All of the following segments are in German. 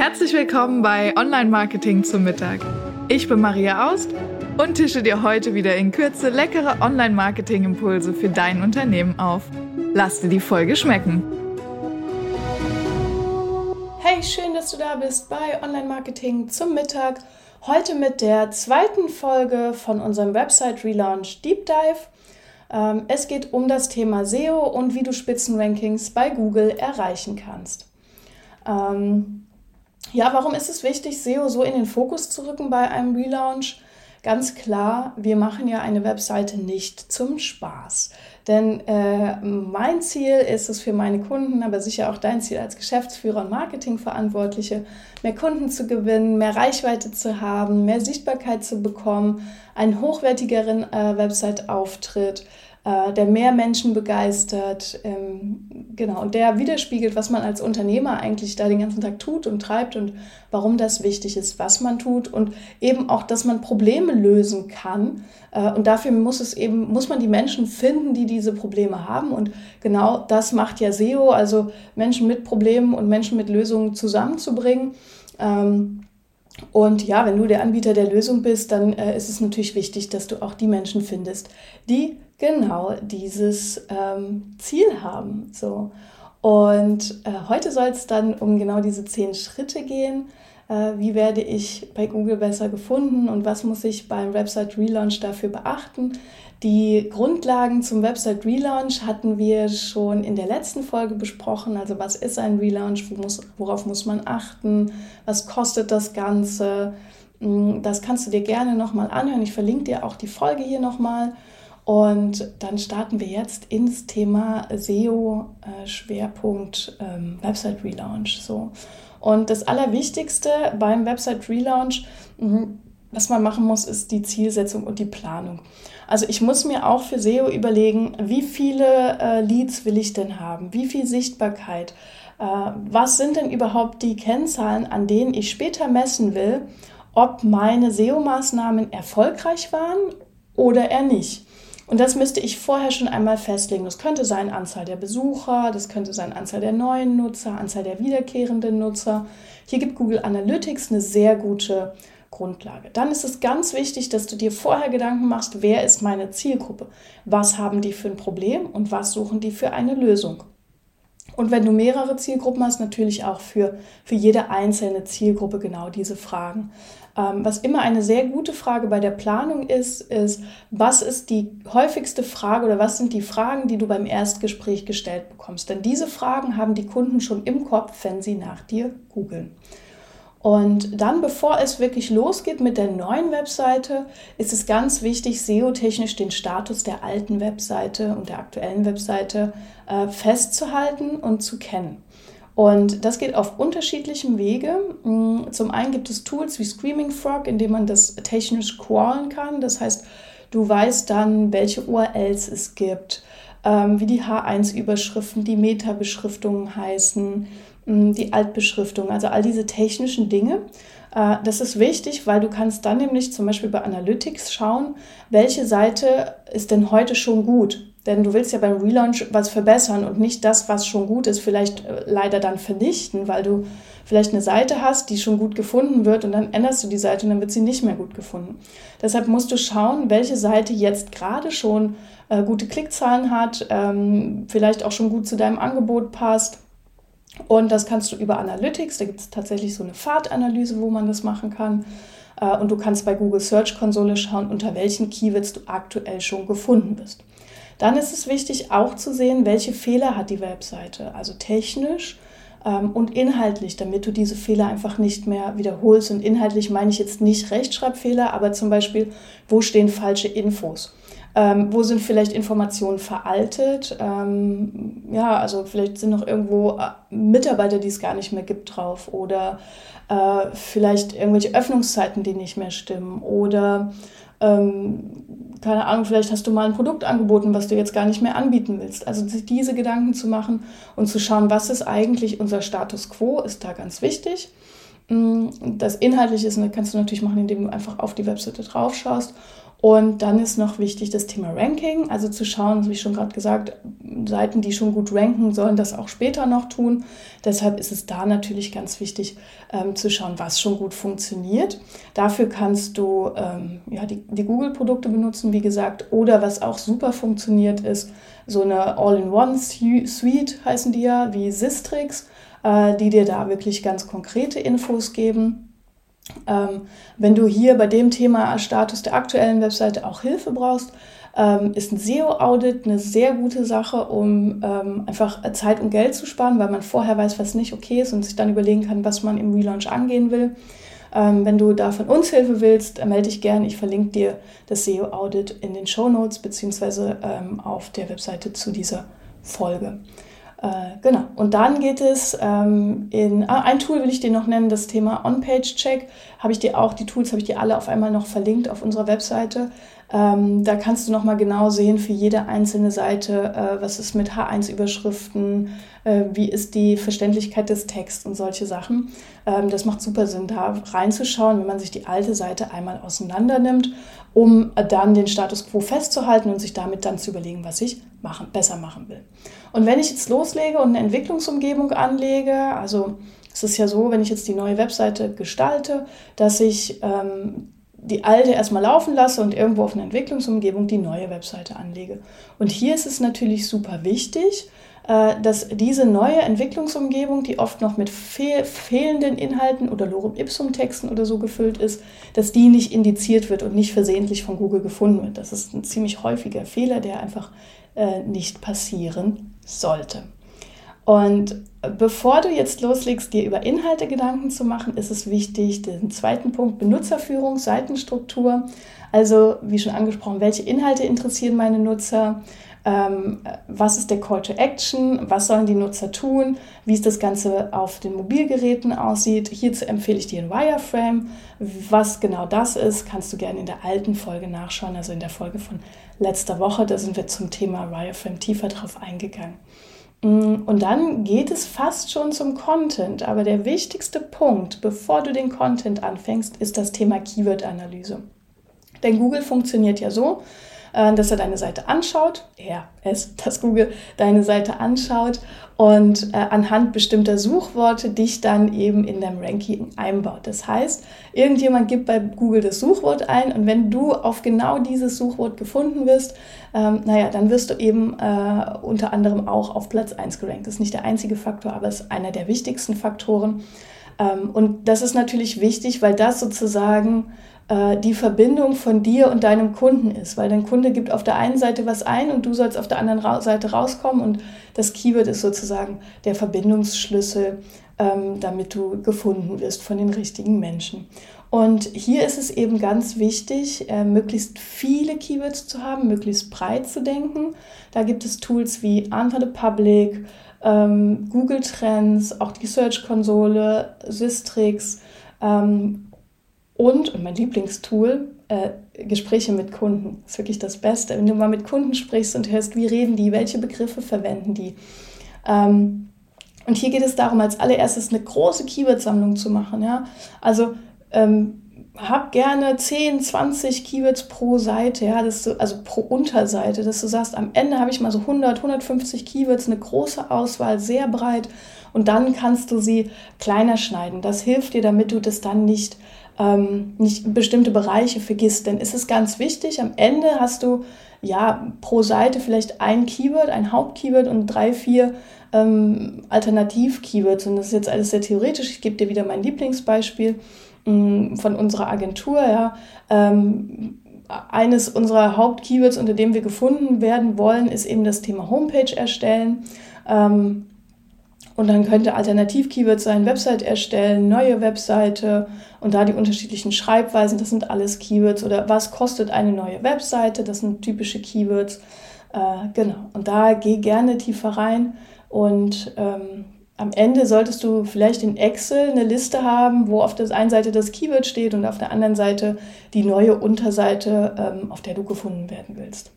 Herzlich willkommen bei Online Marketing zum Mittag. Ich bin Maria Aust und tische dir heute wieder in Kürze leckere Online Marketing Impulse für dein Unternehmen auf. Lass dir die Folge schmecken. Hey, schön, dass du da bist bei Online Marketing zum Mittag. Heute mit der zweiten Folge von unserem Website Relaunch Deep Dive. Ähm, es geht um das Thema SEO und wie du Spitzenrankings bei Google erreichen kannst. Ähm, ja, warum ist es wichtig, SEO so in den Fokus zu rücken bei einem Relaunch? Ganz klar, wir machen ja eine Webseite nicht zum Spaß. Denn äh, mein Ziel ist es für meine Kunden, aber sicher auch dein Ziel als Geschäftsführer und Marketingverantwortliche, mehr Kunden zu gewinnen, mehr Reichweite zu haben, mehr Sichtbarkeit zu bekommen, einen hochwertigeren äh, Website-Auftritt, äh, der mehr Menschen begeistert, ähm, genau, und der widerspiegelt, was man als Unternehmer eigentlich da den ganzen Tag tut und treibt und warum das wichtig ist, was man tut und eben auch, dass man Probleme lösen kann. Äh, und dafür muss es eben, muss man die Menschen finden, die diese Probleme haben. Und genau das macht ja SEO, also Menschen mit Problemen und Menschen mit Lösungen zusammenzubringen. Ähm, und ja, wenn du der Anbieter der Lösung bist, dann äh, ist es natürlich wichtig, dass du auch die Menschen findest, die genau dieses ähm, Ziel haben. So. Und äh, heute soll es dann um genau diese zehn Schritte gehen. Äh, wie werde ich bei Google besser gefunden und was muss ich beim Website Relaunch dafür beachten? Die Grundlagen zum Website Relaunch hatten wir schon in der letzten Folge besprochen. Also was ist ein Relaunch? worauf muss man achten? Was kostet das Ganze? Hm, das kannst du dir gerne nochmal anhören. Ich verlinke dir auch die Folge hier nochmal. Und dann starten wir jetzt ins Thema SEO äh, Schwerpunkt ähm, Website Relaunch. So. Und das Allerwichtigste beim Website Relaunch, mh, was man machen muss, ist die Zielsetzung und die Planung. Also ich muss mir auch für SEO überlegen, wie viele äh, Leads will ich denn haben? Wie viel Sichtbarkeit? Äh, was sind denn überhaupt die Kennzahlen, an denen ich später messen will, ob meine SEO-Maßnahmen erfolgreich waren oder eher nicht? Und das müsste ich vorher schon einmal festlegen. Das könnte sein Anzahl der Besucher, das könnte sein Anzahl der neuen Nutzer, Anzahl der wiederkehrenden Nutzer. Hier gibt Google Analytics eine sehr gute Grundlage. Dann ist es ganz wichtig, dass du dir vorher Gedanken machst, wer ist meine Zielgruppe? Was haben die für ein Problem und was suchen die für eine Lösung? Und wenn du mehrere Zielgruppen hast, natürlich auch für, für jede einzelne Zielgruppe genau diese Fragen. Ähm, was immer eine sehr gute Frage bei der Planung ist, ist, was ist die häufigste Frage oder was sind die Fragen, die du beim Erstgespräch gestellt bekommst? Denn diese Fragen haben die Kunden schon im Kopf, wenn sie nach dir googeln. Und dann, bevor es wirklich losgeht mit der neuen Webseite, ist es ganz wichtig, SEO-technisch den Status der alten Webseite und der aktuellen Webseite äh, festzuhalten und zu kennen. Und das geht auf unterschiedlichem Wege. Mm, zum einen gibt es Tools wie Screaming Frog, in denen man das technisch crawlen kann. Das heißt, du weißt dann, welche URLs es gibt, ähm, wie die H1-Überschriften, die Meta-Beschriftungen heißen, mm, die Altbeschriftung, also all diese technischen Dinge. Äh, das ist wichtig, weil du kannst dann nämlich zum Beispiel bei Analytics schauen, welche Seite ist denn heute schon gut. Denn du willst ja beim Relaunch was verbessern und nicht das, was schon gut ist, vielleicht äh, leider dann vernichten, weil du vielleicht eine Seite hast, die schon gut gefunden wird und dann änderst du die Seite und dann wird sie nicht mehr gut gefunden. Deshalb musst du schauen, welche Seite jetzt gerade schon äh, gute Klickzahlen hat, ähm, vielleicht auch schon gut zu deinem Angebot passt. Und das kannst du über Analytics, da gibt es tatsächlich so eine Fahrtanalyse, wo man das machen kann. Äh, und du kannst bei Google Search Konsole schauen, unter welchen Keywords du aktuell schon gefunden bist. Dann ist es wichtig auch zu sehen, welche Fehler hat die Webseite, also technisch ähm, und inhaltlich, damit du diese Fehler einfach nicht mehr wiederholst. Und inhaltlich meine ich jetzt nicht Rechtschreibfehler, aber zum Beispiel, wo stehen falsche Infos? Ähm, wo sind vielleicht Informationen veraltet? Ähm, ja, also vielleicht sind noch irgendwo äh, Mitarbeiter, die es gar nicht mehr gibt, drauf. Oder äh, vielleicht irgendwelche Öffnungszeiten, die nicht mehr stimmen. Oder ähm, keine Ahnung, vielleicht hast du mal ein Produkt angeboten, was du jetzt gar nicht mehr anbieten willst. Also sich diese Gedanken zu machen und zu schauen, was ist eigentlich unser Status quo, ist da ganz wichtig. Mm, das Inhaltliche kannst du natürlich machen, indem du einfach auf die Webseite drauf schaust. Und dann ist noch wichtig das Thema Ranking, also zu schauen, wie schon gerade gesagt, Seiten, die schon gut ranken, sollen das auch später noch tun. Deshalb ist es da natürlich ganz wichtig ähm, zu schauen, was schon gut funktioniert. Dafür kannst du ähm, ja, die, die Google-Produkte benutzen, wie gesagt, oder was auch super funktioniert ist, so eine All-in-One-Suite heißen die ja, wie Sistrix, äh, die dir da wirklich ganz konkrete Infos geben. Ähm, wenn du hier bei dem Thema Status der aktuellen Webseite auch Hilfe brauchst, ähm, ist ein SEO-Audit eine sehr gute Sache, um ähm, einfach Zeit und Geld zu sparen, weil man vorher weiß, was nicht okay ist und sich dann überlegen kann, was man im Relaunch angehen will. Ähm, wenn du da von uns Hilfe willst, melde dich gerne. Ich verlinke dir das SEO-Audit in den Show Notes beziehungsweise ähm, auf der Webseite zu dieser Folge. Äh, genau. Und dann geht es ähm, in, ah, ein Tool will ich dir noch nennen, das Thema On-Page-Check. Habe ich dir auch, die Tools habe ich dir alle auf einmal noch verlinkt auf unserer Webseite. Ähm, da kannst du nochmal genau sehen für jede einzelne Seite, äh, was ist mit H1-Überschriften, äh, wie ist die Verständlichkeit des Texts und solche Sachen. Ähm, das macht super Sinn, da reinzuschauen, wenn man sich die alte Seite einmal auseinander nimmt, um dann den Status quo festzuhalten und sich damit dann zu überlegen, was ich machen, besser machen will. Und wenn ich jetzt loslege und eine Entwicklungsumgebung anlege, also es ist ja so, wenn ich jetzt die neue Webseite gestalte, dass ich ähm, die alte erstmal laufen lasse und irgendwo auf einer Entwicklungsumgebung die neue Webseite anlege. Und hier ist es natürlich super wichtig, dass diese neue Entwicklungsumgebung, die oft noch mit fehl fehlenden Inhalten oder Lorem Ipsum Texten oder so gefüllt ist, dass die nicht indiziert wird und nicht versehentlich von Google gefunden wird. Das ist ein ziemlich häufiger Fehler, der einfach äh, nicht passieren sollte. Und bevor du jetzt loslegst, dir über Inhalte Gedanken zu machen, ist es wichtig, den zweiten Punkt Benutzerführung, Seitenstruktur. Also, wie schon angesprochen, welche Inhalte interessieren meine Nutzer? Ähm, was ist der Call to Action? Was sollen die Nutzer tun? Wie es das Ganze auf den Mobilgeräten aussieht? Hierzu empfehle ich dir ein Wireframe. Was genau das ist, kannst du gerne in der alten Folge nachschauen, also in der Folge von letzter Woche. Da sind wir zum Thema Wireframe tiefer drauf eingegangen. Mm, und dann geht es fast schon zum Content. Aber der wichtigste Punkt, bevor du den Content anfängst, ist das Thema Keyword-Analyse. Denn Google funktioniert ja so, dass er deine Seite anschaut, er, es, dass Google deine Seite anschaut und äh, anhand bestimmter Suchworte dich dann eben in deinem Ranking einbaut. Das heißt, irgendjemand gibt bei Google das Suchwort ein und wenn du auf genau dieses Suchwort gefunden wirst, ähm, naja, dann wirst du eben äh, unter anderem auch auf Platz 1 gerankt. Das ist nicht der einzige Faktor, aber es ist einer der wichtigsten Faktoren. Ähm, und das ist natürlich wichtig, weil das sozusagen äh, die Verbindung von dir und deinem Kunden ist, weil dein Kunde gibt auf der einen Seite was ein und du sollst auf der anderen Seite rauskommen und das Keyword ist sozusagen der Verbindungsschlüssel, ähm, damit du gefunden wirst von den richtigen Menschen. Und hier ist es eben ganz wichtig, äh, möglichst viele Keywords zu haben, möglichst breit zu denken. Da gibt es Tools wie Answer the Public, ähm, Google Trends, auch die Search-Konsole, Systrix ähm, und, und mein Lieblingstool, äh, Gespräche mit Kunden. Das ist wirklich das Beste. Wenn du mal mit Kunden sprichst und hörst, wie reden die, welche Begriffe verwenden die. Ähm, und hier geht es darum, als allererstes eine große Keyword-Sammlung zu machen. Ja? Also ähm, hab gerne 10, 20 Keywords pro Seite, ja, das du, also pro Unterseite, dass du sagst, am Ende habe ich mal so 100, 150 Keywords, eine große Auswahl, sehr breit und dann kannst du sie kleiner schneiden. Das hilft dir, damit du das dann nicht ähm, nicht bestimmte Bereiche vergisst. Denn es ist ganz wichtig, am Ende hast du ja pro Seite vielleicht ein Keyword, ein Hauptkeyword und drei, vier ähm, Alternativ-Keywords. Und das ist jetzt alles sehr theoretisch. Ich gebe dir wieder mein Lieblingsbeispiel von unserer Agentur. Ja. Ähm, eines unserer Hauptkeywords, unter dem wir gefunden werden wollen, ist eben das Thema Homepage erstellen. Ähm, und dann könnte Alternativ-Keyword sein, Website erstellen, neue Webseite und da die unterschiedlichen Schreibweisen, das sind alles Keywords. Oder was kostet eine neue Webseite, das sind typische Keywords. Äh, genau, und da geh gerne tiefer rein und ähm, am Ende solltest du vielleicht in Excel eine Liste haben, wo auf der einen Seite das Keyword steht und auf der anderen Seite die neue Unterseite, ähm, auf der du gefunden werden willst.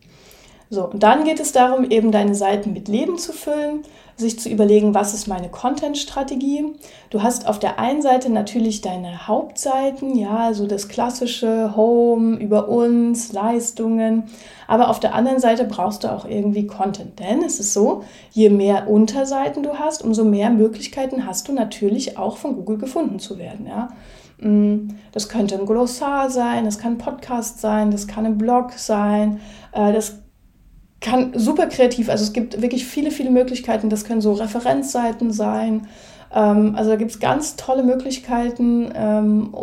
So, und dann geht es darum, eben deine Seiten mit Leben zu füllen, sich zu überlegen, was ist meine Content-Strategie. Du hast auf der einen Seite natürlich deine Hauptseiten, ja, so das klassische Home, über uns, Leistungen. Aber auf der anderen Seite brauchst du auch irgendwie Content. Denn es ist so, je mehr Unterseiten du hast, umso mehr Möglichkeiten hast du natürlich auch von Google gefunden zu werden, ja. Mm, das könnte ein Glossar sein, das kann ein Podcast sein, das kann ein Blog sein, äh, das kann super kreativ, also es gibt wirklich viele, viele Möglichkeiten. Das können so Referenzseiten sein. Ähm, also da gibt es ganz tolle Möglichkeiten, ähm,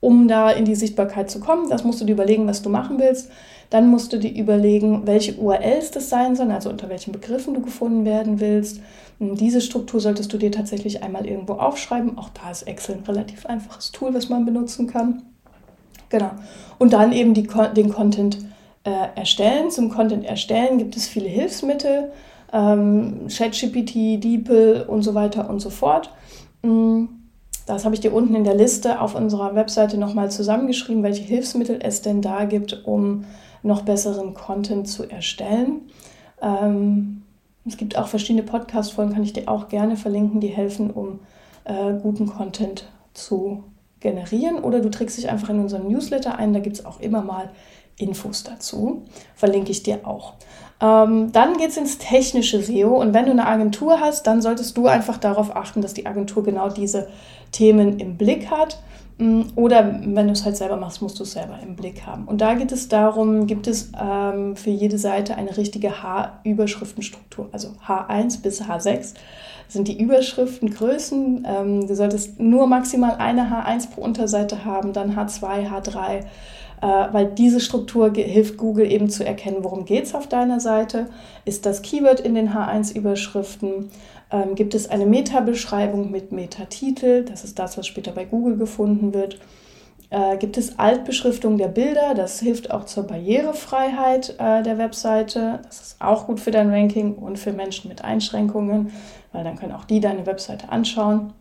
um da in die Sichtbarkeit zu kommen. Das musst du dir überlegen, was du machen willst. Dann musst du dir überlegen, welche URLs das sein sollen, also unter welchen Begriffen du gefunden werden willst. Diese Struktur solltest du dir tatsächlich einmal irgendwo aufschreiben. Auch da ist Excel ein relativ einfaches Tool, was man benutzen kann. Genau. Und dann eben die, den Content äh, erstellen. Zum Content erstellen gibt es viele Hilfsmittel, ähm, ChatGPT, DeepL und so weiter und so fort. Mm, das habe ich dir unten in der Liste auf unserer Webseite nochmal zusammengeschrieben, welche Hilfsmittel es denn da gibt, um noch besseren Content zu erstellen. Ähm, es gibt auch verschiedene Podcast-Folgen, kann ich dir auch gerne verlinken, die helfen, um äh, guten Content zu generieren. Oder du trägst dich einfach in unseren Newsletter ein, da gibt es auch immer mal Infos dazu. Verlinke ich dir auch. Ähm, dann geht es ins technische SEO und wenn du eine Agentur hast, dann solltest du einfach darauf achten, dass die Agentur genau diese Themen im Blick hat. Mm, oder wenn du es halt selber machst, musst du es selber im Blick haben. Und da geht es darum, gibt es ähm, für jede Seite eine richtige H-Überschriftenstruktur, also H1 bis H6 sind die Überschriftengrößen. Ähm, du solltest nur maximal eine H1 pro Unterseite haben, dann H2, H3 äh, weil diese Struktur hilft Google eben zu erkennen, worum geht es auf deiner Seite. Ist das Keyword in den H1-Überschriften? Ähm, gibt es eine Meta-Beschreibung mit Metatitel? Das ist das, was später bei Google gefunden wird. Äh, gibt es Altbeschriftung der Bilder? Das hilft auch zur Barrierefreiheit äh, der Webseite. Das ist auch gut für dein Ranking und für Menschen mit Einschränkungen, weil dann können auch die deine Webseite anschauen.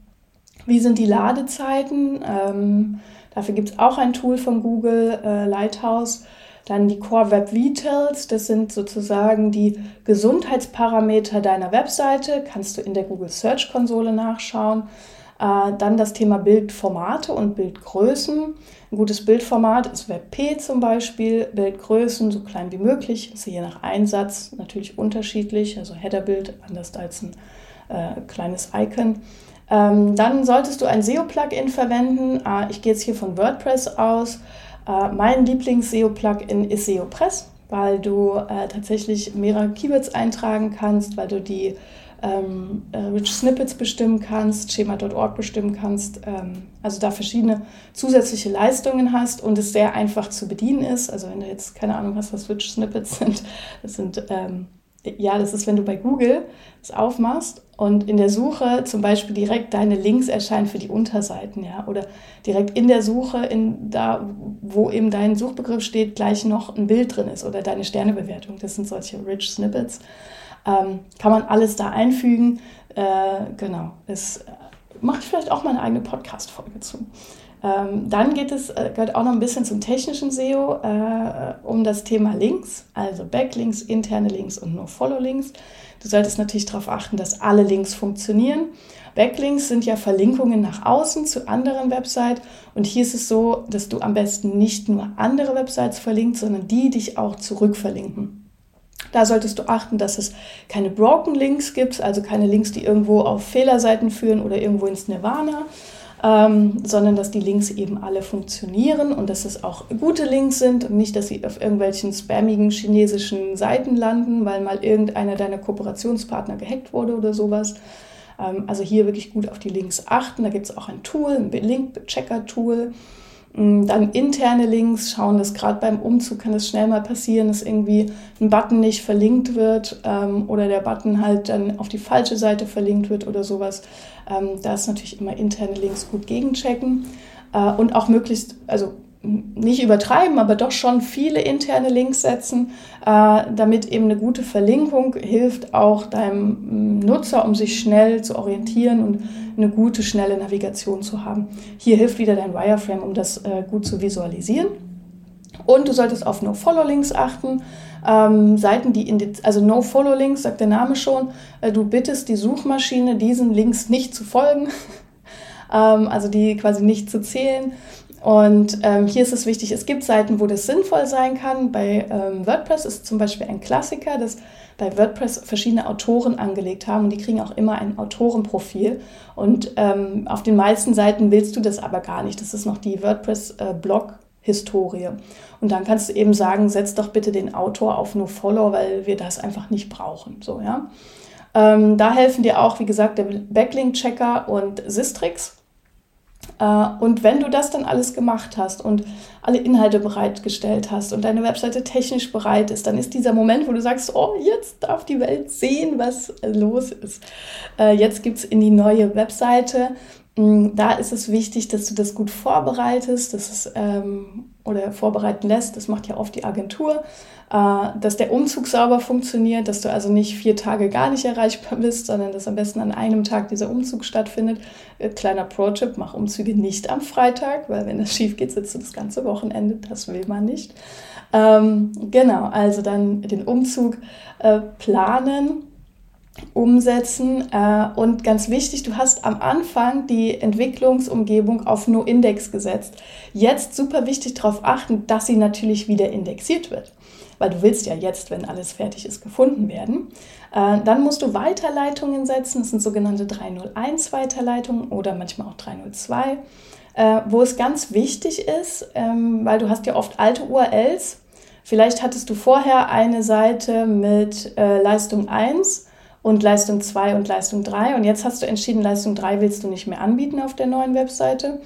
Wie sind die Ladezeiten? Ähm, Dafür gibt es auch ein Tool von Google, äh, Lighthouse. Dann die Core Web Vitals, das sind sozusagen die Gesundheitsparameter deiner Webseite, kannst du in der Google Search Konsole nachschauen. Äh, dann das Thema Bildformate und Bildgrößen. Ein gutes Bildformat ist WebP zum Beispiel, Bildgrößen so klein wie möglich, ist je nach Einsatz natürlich unterschiedlich, also Headerbild anders als ein äh, kleines Icon. Ähm, dann solltest du ein SEO-Plugin verwenden. Äh, ich gehe jetzt hier von WordPress aus. Äh, mein Lieblings-SEO-Plugin ist SEOpress, weil du äh, tatsächlich mehrere Keywords eintragen kannst, weil du die ähm, äh, Rich Snippets bestimmen kannst, Schema.org bestimmen kannst, ähm, also da verschiedene zusätzliche Leistungen hast und es sehr einfach zu bedienen ist. Also wenn du jetzt keine Ahnung hast, was Rich Snippets sind, das sind ähm, ja, das ist, wenn du bei Google es aufmachst und in der Suche zum Beispiel direkt deine Links erscheinen für die Unterseiten, ja, oder direkt in der Suche, in da, wo eben dein Suchbegriff steht, gleich noch ein Bild drin ist oder deine Sternebewertung. Das sind solche Rich Snippets. Ähm, kann man alles da einfügen. Äh, genau. Es mache ich vielleicht auch mal eine eigene Podcast-Folge zu. Ähm, dann geht es, äh, gehört auch noch ein bisschen zum technischen SEO äh, um das Thema Links, also Backlinks, interne Links und nur Follow-Links. Du solltest natürlich darauf achten, dass alle Links funktionieren. Backlinks sind ja Verlinkungen nach außen zu anderen Websites und hier ist es so, dass du am besten nicht nur andere Websites verlinkst, sondern die dich auch zurückverlinken. Da solltest du achten, dass es keine Broken Links gibt, also keine Links, die irgendwo auf Fehlerseiten führen oder irgendwo ins Nirvana, ähm, sondern dass die Links eben alle funktionieren und dass es auch gute Links sind und nicht, dass sie auf irgendwelchen spammigen chinesischen Seiten landen, weil mal irgendeiner deiner Kooperationspartner gehackt wurde oder sowas. Ähm, also hier wirklich gut auf die Links achten. Da gibt es auch ein Tool, ein Link-Checker-Tool. Mm, dann interne Links schauen, dass gerade beim Umzug kann es schnell mal passieren, dass irgendwie ein Button nicht verlinkt wird ähm, oder der Button halt dann auf die falsche Seite verlinkt wird oder sowas. Ähm, da ist natürlich immer interne Links gut gegenchecken äh, und auch möglichst, also nicht übertreiben, aber doch schon viele interne Links setzen, äh, damit eben eine gute Verlinkung hilft auch deinem mm, Nutzer, um sich schnell zu orientieren und eine gute, schnelle Navigation zu haben. Hier hilft wieder dein Wireframe, um das äh, gut zu visualisieren. Und du solltest auf No-Follow-Links achten. Ähm, Seiten, die in die, also No-Follow-Links, sagt der Name schon, äh, du bittest die Suchmaschine, diesen Links nicht zu folgen, ähm, also die quasi nicht zu zählen. Und ähm, hier ist es wichtig, es gibt Seiten, wo das sinnvoll sein kann. Bei ähm, WordPress ist zum Beispiel ein Klassiker, dass bei WordPress verschiedene Autoren angelegt haben und die kriegen auch immer ein Autorenprofil. Und ähm, auf den meisten Seiten willst du das aber gar nicht. Das ist noch die WordPress-Blog. Äh, Historie. Und dann kannst du eben sagen, setz doch bitte den Autor auf No Follow, weil wir das einfach nicht brauchen. So, ja. Ähm, da helfen dir auch, wie gesagt, der Backlink-Checker und Sistrix. Äh, und wenn du das dann alles gemacht hast und alle Inhalte bereitgestellt hast und deine Webseite technisch bereit ist, dann ist dieser Moment, wo du sagst, oh, jetzt darf die Welt sehen, was los ist. Äh, jetzt gibt es in die neue Webseite. Mm, da ist es wichtig, dass du das gut vorbereitest, dass es, ähm, oder vorbereiten lässt. Das macht ja oft die Agentur äh, dass der Umzug sauber funktioniert, dass du also nicht vier Tage gar nicht erreichbar bist, sondern dass am besten an einem Tag dieser Umzug stattfindet. Äh, kleiner Pro-Tipp, mach Umzüge nicht am Freitag, weil wenn das schief geht, sitzt du das ganze Wochenende, das will man nicht. Ähm, genau, also dann den Umzug äh, planen umsetzen. Äh, und ganz wichtig, du hast am Anfang die Entwicklungsumgebung auf No-Index gesetzt. Jetzt super wichtig darauf achten, dass sie natürlich wieder indexiert wird weil du willst ja jetzt, wenn alles fertig ist, gefunden werden. Äh, dann musst du Weiterleitungen setzen, das sind sogenannte 301 Weiterleitungen oder manchmal auch 302, äh, wo es ganz wichtig ist, ähm, weil du hast ja oft alte URLs. Vielleicht hattest du vorher eine Seite mit Leistung 1 und Leistung 2 und Leistung 3 und jetzt hast du entschieden, Leistung 3 willst du nicht mehr anbieten auf der neuen Webseite.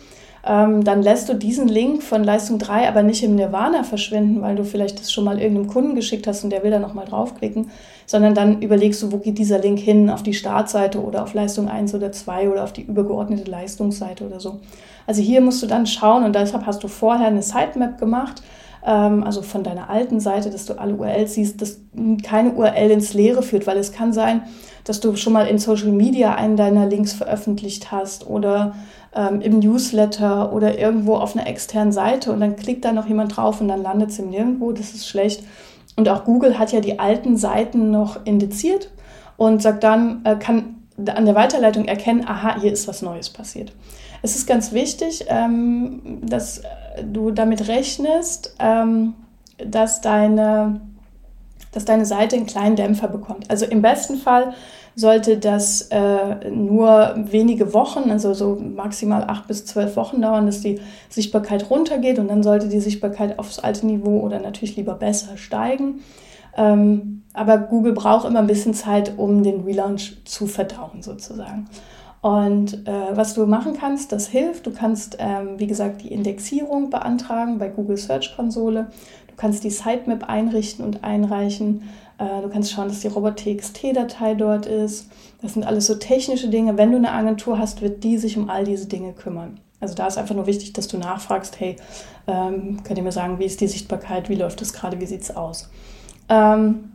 Ähm, dann lässt du diesen Link von Leistung 3 aber nicht im Nirvana verschwinden, weil du vielleicht das schon mal irgendeinem Kunden geschickt hast und der will da nochmal draufklicken, sondern dann überlegst du, wo geht dieser Link hin, auf die Startseite oder auf Leistung 1 oder 2 oder auf die übergeordnete Leistungsseite oder so. Also hier musst du dann schauen und deshalb hast du vorher eine Sitemap gemacht, also von deiner alten Seite, dass du alle URLs siehst, dass keine URL ins Leere führt, weil es kann sein, dass du schon mal in Social Media einen deiner Links veröffentlicht hast oder ähm, im Newsletter oder irgendwo auf einer externen Seite und dann klickt da noch jemand drauf und dann landet es im Nirgendwo. Das ist schlecht. Und auch Google hat ja die alten Seiten noch indiziert und sagt dann, äh, kann an der Weiterleitung erkennen, aha, hier ist was Neues passiert. Es ist ganz wichtig, ähm, dass du damit rechnest, ähm, dass, deine, dass deine Seite einen kleinen Dämpfer bekommt. Also im besten Fall sollte das äh, nur wenige Wochen, also so maximal acht bis zwölf Wochen dauern, dass die Sichtbarkeit runtergeht und dann sollte die Sichtbarkeit aufs alte Niveau oder natürlich lieber besser steigen. Ähm, aber Google braucht immer ein bisschen Zeit, um den Relaunch zu verdauen sozusagen. Und äh, was du machen kannst, das hilft. Du kannst, ähm, wie gesagt, die Indexierung beantragen bei Google Search Konsole. Du kannst die Sitemap einrichten und einreichen. Äh, du kannst schauen, dass die Robot.txt-Datei dort ist. Das sind alles so technische Dinge. Wenn du eine Agentur hast, wird die sich um all diese Dinge kümmern. Also da ist einfach nur wichtig, dass du nachfragst, hey, ähm, könnt ihr mir sagen, wie ist die Sichtbarkeit, wie läuft das gerade, wie sieht es aus? Ähm,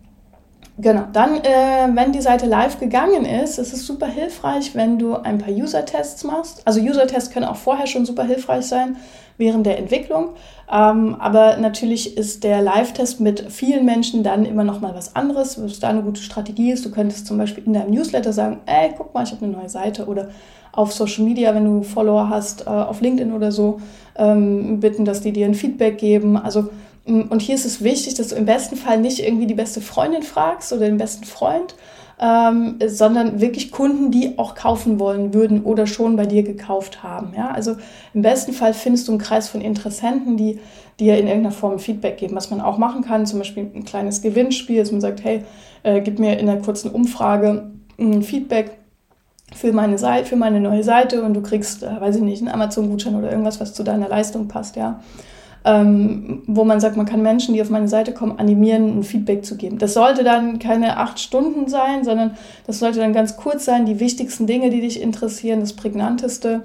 genau, dann, äh, wenn die Seite live gegangen ist, ist es super hilfreich, wenn du ein paar User-Tests machst. Also User-Tests können auch vorher schon super hilfreich sein, während der Entwicklung. Ähm, aber natürlich ist der Live-Test mit vielen Menschen dann immer noch mal was anderes, was da eine gute Strategie ist. Du könntest zum Beispiel in deinem Newsletter sagen, ey, guck mal, ich habe eine neue Seite oder auf Social Media, wenn du Follower hast, äh, auf LinkedIn oder so, ähm, bitten, dass die dir ein Feedback geben. Also und hier ist es wichtig, dass du im besten Fall nicht irgendwie die beste Freundin fragst oder den besten Freund, ähm, sondern wirklich Kunden, die auch kaufen wollen würden oder schon bei dir gekauft haben. Ja? Also im besten Fall findest du einen Kreis von Interessenten, die dir in irgendeiner Form Feedback geben. Was man auch machen kann, zum Beispiel ein kleines Gewinnspiel, dass man sagt, hey, äh, gib mir in einer kurzen Umfrage ein Feedback für meine Seite, für meine neue Seite und du kriegst, äh, weiß ich nicht, einen Amazon-Gutschein oder irgendwas, was zu deiner Leistung passt, ja ähm, wo man sagt, man kann Menschen, die auf meine Seite kommen, animieren, ein Feedback zu geben. Das sollte dann keine acht Stunden sein, sondern das sollte dann ganz kurz sein, die wichtigsten Dinge, die dich interessieren, das Prägnanteste.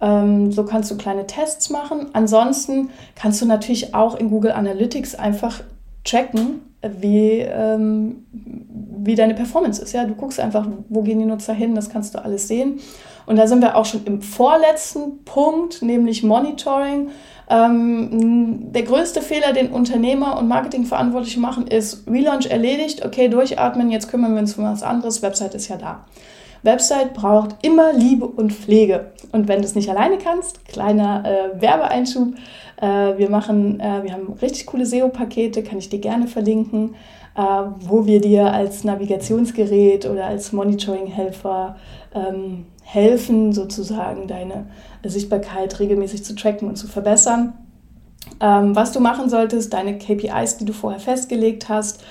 Ähm, so kannst du kleine Tests machen. Ansonsten kannst du natürlich auch in Google Analytics einfach checken, wie, ähm, wie deine Performance ist. Ja, du guckst einfach, wo gehen die Nutzer hin, das kannst du alles sehen. Und da sind wir auch schon im vorletzten Punkt, nämlich Monitoring. Ähm, der größte Fehler, den Unternehmer und Marketingverantwortliche machen, ist Relaunch erledigt, okay, durchatmen, jetzt kümmern wir uns um was anderes, Website ist ja da. Website braucht immer Liebe und Pflege. Und wenn du es nicht alleine kannst, kleiner äh, Werbeeinschub, äh, wir machen, äh, wir haben richtig coole SEO-Pakete, kann ich dir gerne verlinken, äh, wo wir dir als Navigationsgerät oder als Monitoring-Helfer ähm, helfen, sozusagen deine Sichtbarkeit regelmäßig zu tracken und zu verbessern. Ähm, was du machen solltest, deine KPIs, die du vorher festgelegt hast,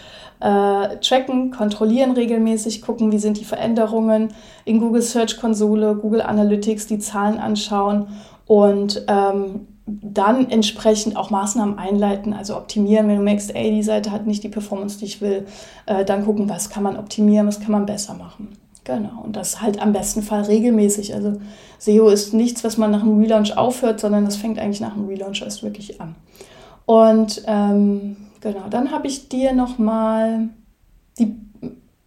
äh, tracken, kontrollieren regelmäßig, gucken, wie sind die Veränderungen in Google Search Konsole, Google Analytics, die Zahlen anschauen und ähm, dann entsprechend auch Maßnahmen einleiten, also optimieren. Wenn du merkst, ey, die Seite hat nicht die Performance, die ich will, äh, dann gucken, was kann man optimieren, was kann man besser machen. Genau, und das halt am besten Fall regelmäßig. Also SEO ist nichts, was man nach einem Relaunch aufhört, sondern das fängt eigentlich nach einem Relaunch erst wirklich an. Und ähm, genau, dann habe ich dir nochmal die,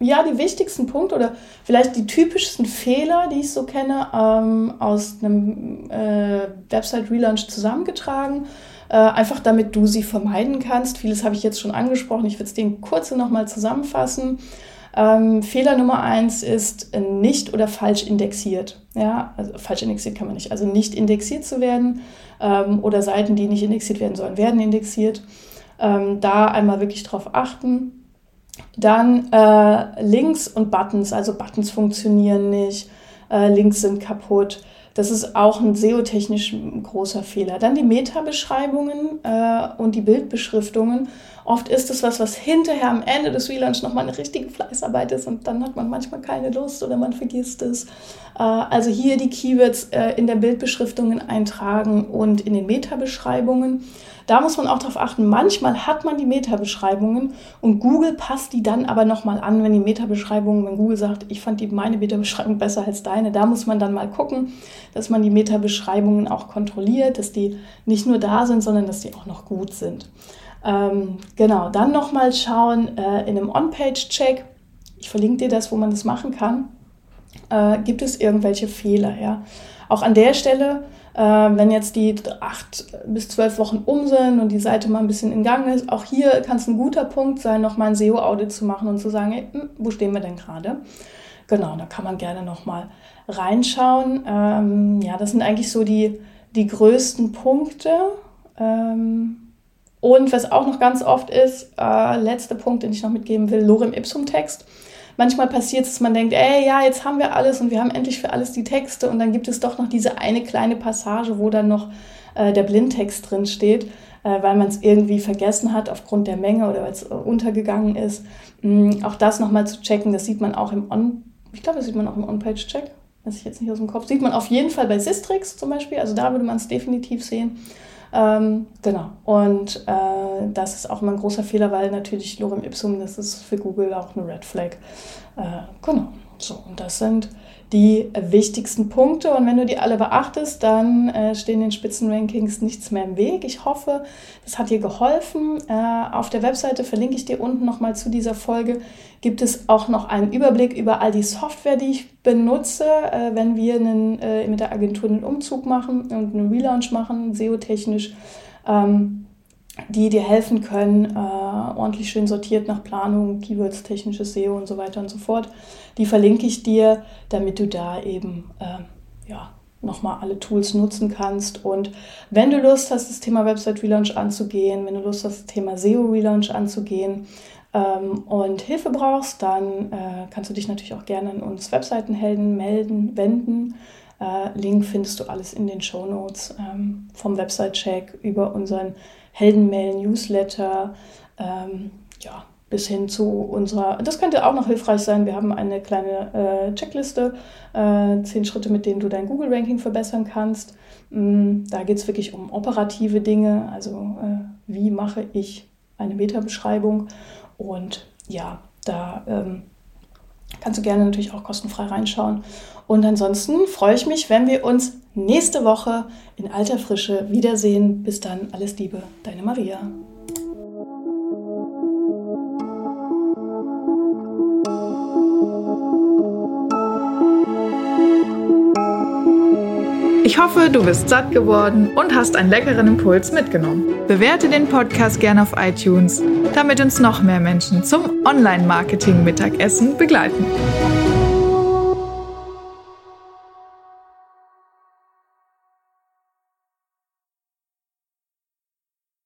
ja, die wichtigsten Punkte oder vielleicht die typischsten Fehler, die ich so kenne, ähm, aus einem äh, Website-Relaunch zusammengetragen. Äh, einfach damit du sie vermeiden kannst. Vieles habe ich jetzt schon angesprochen. Ich würde es dir kurz nochmal zusammenfassen. Ähm, Fehler Nummer eins ist äh, nicht oder falsch indexiert. Ja, also falsch indexiert kann man nicht. Also nicht indexiert zu werden ähm, oder Seiten, die nicht indexiert werden sollen, werden indexiert. Ähm, da einmal wirklich drauf achten. Dann äh, Links und Buttons. Also Buttons funktionieren nicht, äh, Links sind kaputt. Das ist auch ein SEO-technisch großer Fehler. Dann die Meta-Beschreibungen äh, und die Bildbeschriftungen. Oft ist es was, was hinterher am Ende des Relaunch nochmal eine richtige Fleißarbeit ist und dann hat man manchmal keine Lust oder man vergisst es. Äh, also hier die Keywords äh, in der Bildbeschriftungen eintragen und in den Meta-Beschreibungen. Da muss man auch darauf achten, manchmal hat man die Meta-Beschreibungen und Google passt die dann aber nochmal an, wenn die Meta-Beschreibungen, wenn Google sagt, ich fand die, meine Meta-Beschreibung besser als deine, da muss man dann mal gucken, dass man die Meta-Beschreibungen auch kontrolliert, dass die nicht nur da sind, sondern dass die auch noch gut sind. Ähm, genau, dann nochmal schauen äh, in einem On-Page-Check, ich verlinke dir das, wo man das machen kann, äh, gibt es irgendwelche Fehler, ja. Auch an der Stelle äh, wenn jetzt die acht bis zwölf Wochen um sind und die Seite mal ein bisschen in Gang ist, auch hier kann es ein guter Punkt sein, nochmal ein SEO-Audit zu machen und zu sagen, hey, hm, wo stehen wir denn gerade? Genau, da kann man gerne nochmal reinschauen. Ähm, ja, das sind eigentlich so die, die größten Punkte. Ähm, und was auch noch ganz oft ist, äh, letzter Punkt, den ich noch mitgeben will, Lorem Ipsum Text manchmal passiert es, dass man denkt, ey, ja, jetzt haben wir alles und wir haben endlich für alles die Texte und dann gibt es doch noch diese eine kleine Passage, wo dann noch äh, der Blindtext drin steht, äh, weil man es irgendwie vergessen hat aufgrund der Menge oder weil es äh, untergegangen ist. Mhm, auch das nochmal zu checken, das sieht man auch im On, ich glaube, das sieht man auch im On-Page-Check, weiß ich jetzt nicht aus dem Kopf, sieht man auf jeden Fall bei Sistrix zum Beispiel, also da würde man es definitiv sehen. Ähm, genau. Und äh, das ist auch immer ein großer Fehler, weil natürlich Lorem Ipsum, das ist für Google auch eine Red Flag. Äh, genau. So, und das sind die wichtigsten Punkte. Und wenn du die alle beachtest, dann äh, stehen den Spitzenrankings nichts mehr im Weg. Ich hoffe, das hat dir geholfen. Äh, auf der Webseite verlinke ich dir unten nochmal zu dieser Folge. Gibt es auch noch einen Überblick über all die Software, die ich benutze, äh, wenn wir einen, äh, mit der Agentur einen Umzug machen und einen Relaunch machen, SEO-technisch. Ähm, die dir helfen können, äh, ordentlich schön sortiert nach Planung, Keywords, technisches SEO und so weiter und so fort. Die verlinke ich dir, damit du da eben äh, ja, nochmal alle Tools nutzen kannst. Und wenn du Lust hast, das Thema Website Relaunch anzugehen, wenn du Lust hast, das Thema SEO Relaunch anzugehen ähm, und Hilfe brauchst, dann äh, kannst du dich natürlich auch gerne an uns Webseitenhelden melden, wenden. Äh, Link findest du alles in den Show Notes ähm, vom Website-Check über unseren Heldenmail, Newsletter, ähm, ja, bis hin zu unserer, das könnte auch noch hilfreich sein, wir haben eine kleine äh, Checkliste, äh, zehn Schritte, mit denen du dein Google-Ranking verbessern kannst. Mm, da geht es wirklich um operative Dinge, also äh, wie mache ich eine Meta-Beschreibung und ja, da ähm, kannst du gerne natürlich auch kostenfrei reinschauen. Und ansonsten freue ich mich, wenn wir uns nächste Woche in alter Frische wiedersehen. Bis dann, alles Liebe, deine Maria. Ich hoffe, du bist satt geworden und hast einen leckeren Impuls mitgenommen. Bewerte den Podcast gerne auf iTunes, damit uns noch mehr Menschen zum Online-Marketing-Mittagessen begleiten.